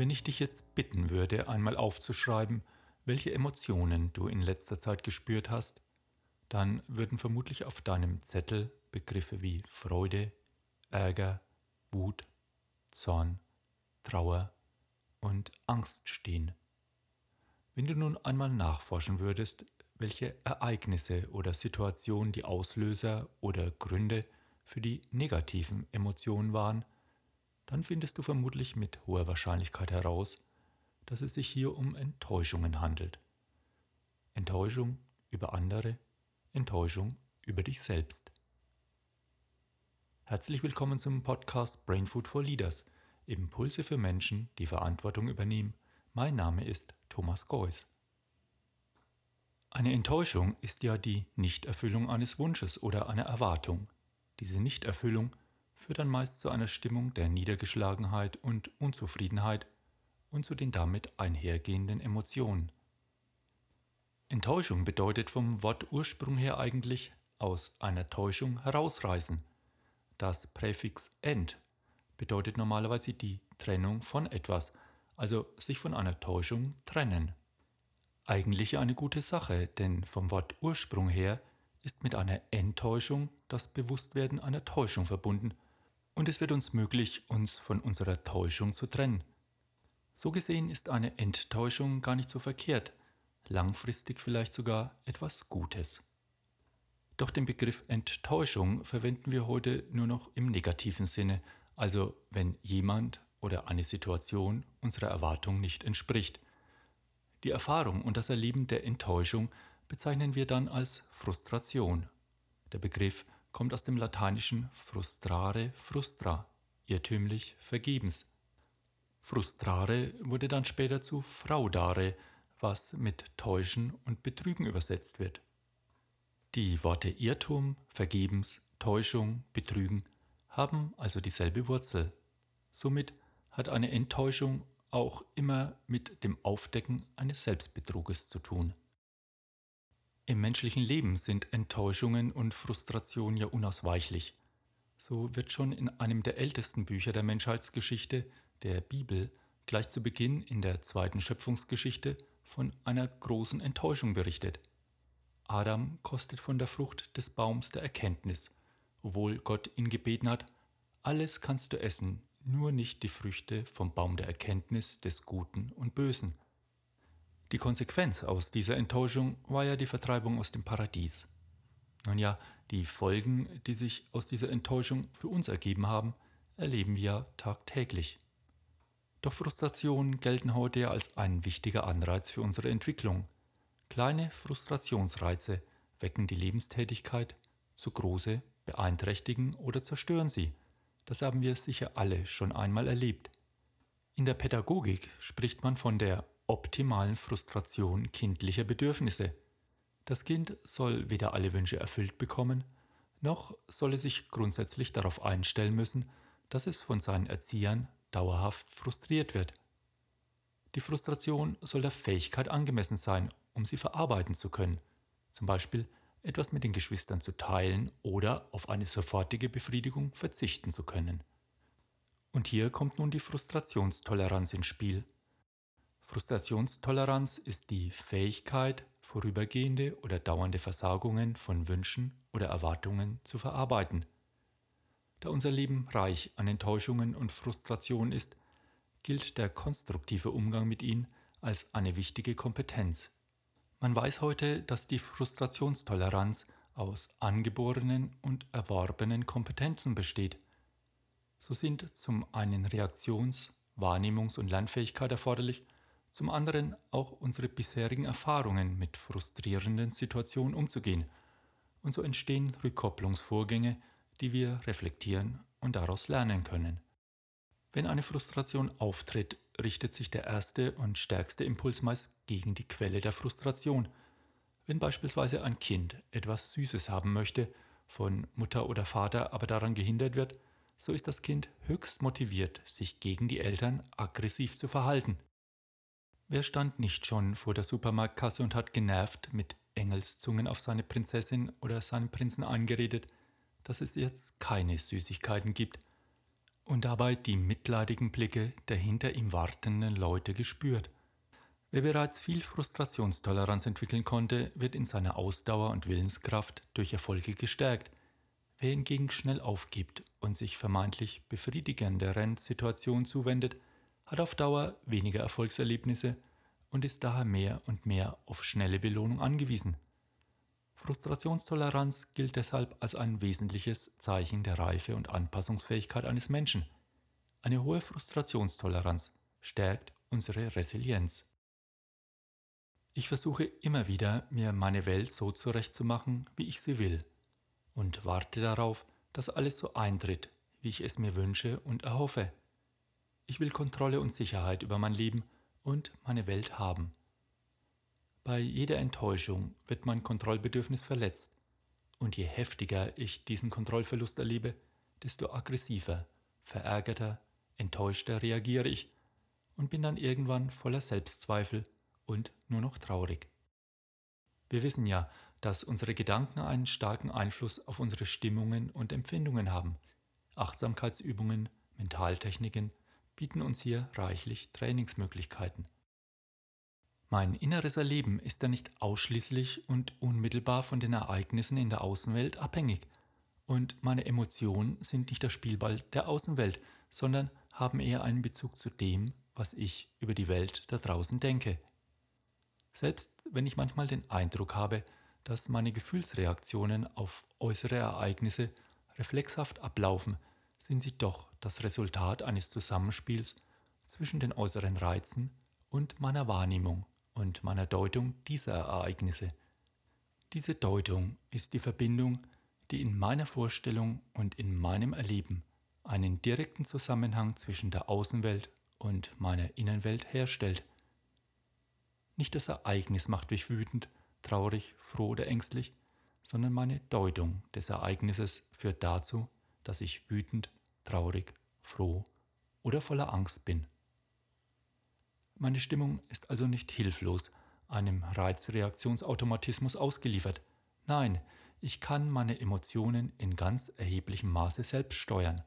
Wenn ich dich jetzt bitten würde, einmal aufzuschreiben, welche Emotionen du in letzter Zeit gespürt hast, dann würden vermutlich auf deinem Zettel Begriffe wie Freude, Ärger, Wut, Zorn, Trauer und Angst stehen. Wenn du nun einmal nachforschen würdest, welche Ereignisse oder Situationen die Auslöser oder Gründe für die negativen Emotionen waren, dann findest du vermutlich mit hoher Wahrscheinlichkeit heraus, dass es sich hier um Enttäuschungen handelt. Enttäuschung über andere, Enttäuschung über dich selbst. Herzlich willkommen zum Podcast Brain Food for Leaders, Impulse für Menschen, die Verantwortung übernehmen. Mein Name ist Thomas Geuss. Eine Enttäuschung ist ja die Nichterfüllung eines Wunsches oder einer Erwartung. Diese Nichterfüllung führt dann meist zu einer Stimmung der Niedergeschlagenheit und Unzufriedenheit und zu den damit einhergehenden Emotionen. Enttäuschung bedeutet vom Wortursprung her eigentlich aus einer Täuschung herausreißen. Das Präfix end bedeutet normalerweise die Trennung von etwas, also sich von einer Täuschung trennen. Eigentlich eine gute Sache, denn vom Wortursprung her ist mit einer Enttäuschung das Bewusstwerden einer Täuschung verbunden und es wird uns möglich, uns von unserer Täuschung zu trennen. So gesehen ist eine Enttäuschung gar nicht so verkehrt, langfristig vielleicht sogar etwas Gutes. Doch den Begriff Enttäuschung verwenden wir heute nur noch im negativen Sinne, also wenn jemand oder eine Situation unserer Erwartung nicht entspricht. Die Erfahrung und das Erleben der Enttäuschung bezeichnen wir dann als Frustration. Der Begriff kommt aus dem lateinischen frustrare frustra, irrtümlich vergebens. Frustrare wurde dann später zu fraudare, was mit täuschen und betrügen übersetzt wird. Die Worte Irrtum, vergebens, Täuschung, betrügen haben also dieselbe Wurzel. Somit hat eine Enttäuschung auch immer mit dem Aufdecken eines Selbstbetruges zu tun. Im menschlichen Leben sind Enttäuschungen und Frustration ja unausweichlich. So wird schon in einem der ältesten Bücher der Menschheitsgeschichte, der Bibel, gleich zu Beginn in der zweiten Schöpfungsgeschichte von einer großen Enttäuschung berichtet. Adam kostet von der Frucht des Baums der Erkenntnis, obwohl Gott ihn gebeten hat, alles kannst du essen, nur nicht die Früchte vom Baum der Erkenntnis des Guten und Bösen. Die Konsequenz aus dieser Enttäuschung war ja die Vertreibung aus dem Paradies. Nun ja, die Folgen, die sich aus dieser Enttäuschung für uns ergeben haben, erleben wir tagtäglich. Doch Frustrationen gelten heute ja als ein wichtiger Anreiz für unsere Entwicklung. Kleine Frustrationsreize wecken die Lebenstätigkeit, zu große beeinträchtigen oder zerstören sie. Das haben wir sicher alle schon einmal erlebt. In der Pädagogik spricht man von der optimalen Frustration kindlicher Bedürfnisse. Das Kind soll weder alle Wünsche erfüllt bekommen, noch soll es sich grundsätzlich darauf einstellen müssen, dass es von seinen Erziehern dauerhaft frustriert wird. Die Frustration soll der Fähigkeit angemessen sein, um sie verarbeiten zu können, zum Beispiel etwas mit den Geschwistern zu teilen oder auf eine sofortige Befriedigung verzichten zu können. Und hier kommt nun die Frustrationstoleranz ins Spiel. Frustrationstoleranz ist die Fähigkeit, vorübergehende oder dauernde Versagungen von Wünschen oder Erwartungen zu verarbeiten. Da unser Leben reich an Enttäuschungen und Frustrationen ist, gilt der konstruktive Umgang mit ihnen als eine wichtige Kompetenz. Man weiß heute, dass die Frustrationstoleranz aus angeborenen und erworbenen Kompetenzen besteht. So sind zum einen Reaktions-, Wahrnehmungs- und Lernfähigkeit erforderlich, zum anderen auch unsere bisherigen Erfahrungen mit frustrierenden Situationen umzugehen. Und so entstehen Rückkopplungsvorgänge, die wir reflektieren und daraus lernen können. Wenn eine Frustration auftritt, richtet sich der erste und stärkste Impuls meist gegen die Quelle der Frustration. Wenn beispielsweise ein Kind etwas Süßes haben möchte, von Mutter oder Vater aber daran gehindert wird, so ist das Kind höchst motiviert, sich gegen die Eltern aggressiv zu verhalten. Wer stand nicht schon vor der Supermarktkasse und hat genervt mit Engelszungen auf seine Prinzessin oder seinen Prinzen eingeredet, dass es jetzt keine Süßigkeiten gibt und dabei die mitleidigen Blicke der hinter ihm wartenden Leute gespürt. Wer bereits viel Frustrationstoleranz entwickeln konnte, wird in seiner Ausdauer und Willenskraft durch Erfolge gestärkt. Wer hingegen schnell aufgibt und sich vermeintlich befriedigenderen Situationen zuwendet, hat auf Dauer weniger Erfolgserlebnisse und ist daher mehr und mehr auf schnelle Belohnung angewiesen. Frustrationstoleranz gilt deshalb als ein wesentliches Zeichen der Reife und Anpassungsfähigkeit eines Menschen. Eine hohe Frustrationstoleranz stärkt unsere Resilienz. Ich versuche immer wieder, mir meine Welt so zurechtzumachen, wie ich sie will und warte darauf, dass alles so eintritt, wie ich es mir wünsche und erhoffe. Ich will Kontrolle und Sicherheit über mein Leben und meine Welt haben. Bei jeder Enttäuschung wird mein Kontrollbedürfnis verletzt, und je heftiger ich diesen Kontrollverlust erlebe, desto aggressiver, verärgerter, enttäuschter reagiere ich und bin dann irgendwann voller Selbstzweifel und nur noch traurig. Wir wissen ja, dass unsere Gedanken einen starken Einfluss auf unsere Stimmungen und Empfindungen haben. Achtsamkeitsübungen, Mentaltechniken bieten uns hier reichlich Trainingsmöglichkeiten. Mein inneres Erleben ist ja nicht ausschließlich und unmittelbar von den Ereignissen in der Außenwelt abhängig, und meine Emotionen sind nicht der Spielball der Außenwelt, sondern haben eher einen Bezug zu dem, was ich über die Welt da draußen denke. Selbst wenn ich manchmal den Eindruck habe, dass meine Gefühlsreaktionen auf äußere Ereignisse reflexhaft ablaufen, sind sie doch das Resultat eines Zusammenspiels zwischen den äußeren Reizen und meiner Wahrnehmung und meiner Deutung dieser Ereignisse. Diese Deutung ist die Verbindung, die in meiner Vorstellung und in meinem Erleben einen direkten Zusammenhang zwischen der Außenwelt und meiner Innenwelt herstellt. Nicht das Ereignis macht mich wütend, traurig, froh oder ängstlich, sondern meine Deutung des Ereignisses führt dazu, dass ich wütend, traurig, froh oder voller Angst bin. Meine Stimmung ist also nicht hilflos einem Reizreaktionsautomatismus ausgeliefert. Nein, ich kann meine Emotionen in ganz erheblichem Maße selbst steuern.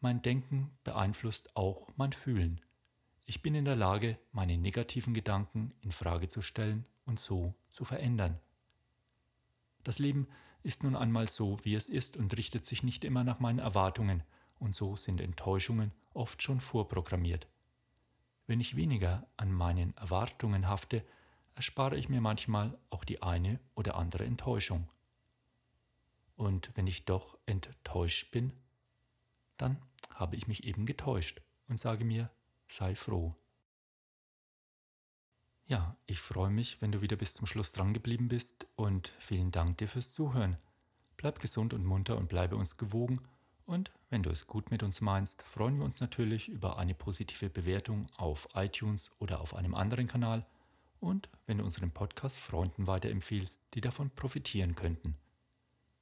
Mein Denken beeinflusst auch mein Fühlen. Ich bin in der Lage, meine negativen Gedanken in Frage zu stellen und so zu verändern. Das Leben ist nun einmal so, wie es ist und richtet sich nicht immer nach meinen Erwartungen, und so sind Enttäuschungen oft schon vorprogrammiert. Wenn ich weniger an meinen Erwartungen hafte, erspare ich mir manchmal auch die eine oder andere Enttäuschung. Und wenn ich doch enttäuscht bin, dann habe ich mich eben getäuscht und sage mir, sei froh. Ja, ich freue mich, wenn du wieder bis zum Schluss dran geblieben bist und vielen Dank dir fürs Zuhören. Bleib gesund und munter und bleibe uns gewogen und wenn du es gut mit uns meinst, freuen wir uns natürlich über eine positive Bewertung auf iTunes oder auf einem anderen Kanal und wenn du unseren Podcast Freunden weiterempfiehlst, die davon profitieren könnten.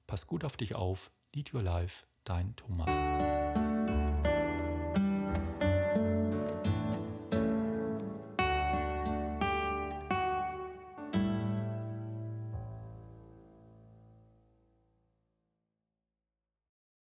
Pass gut auf dich auf, lead your life, dein Thomas.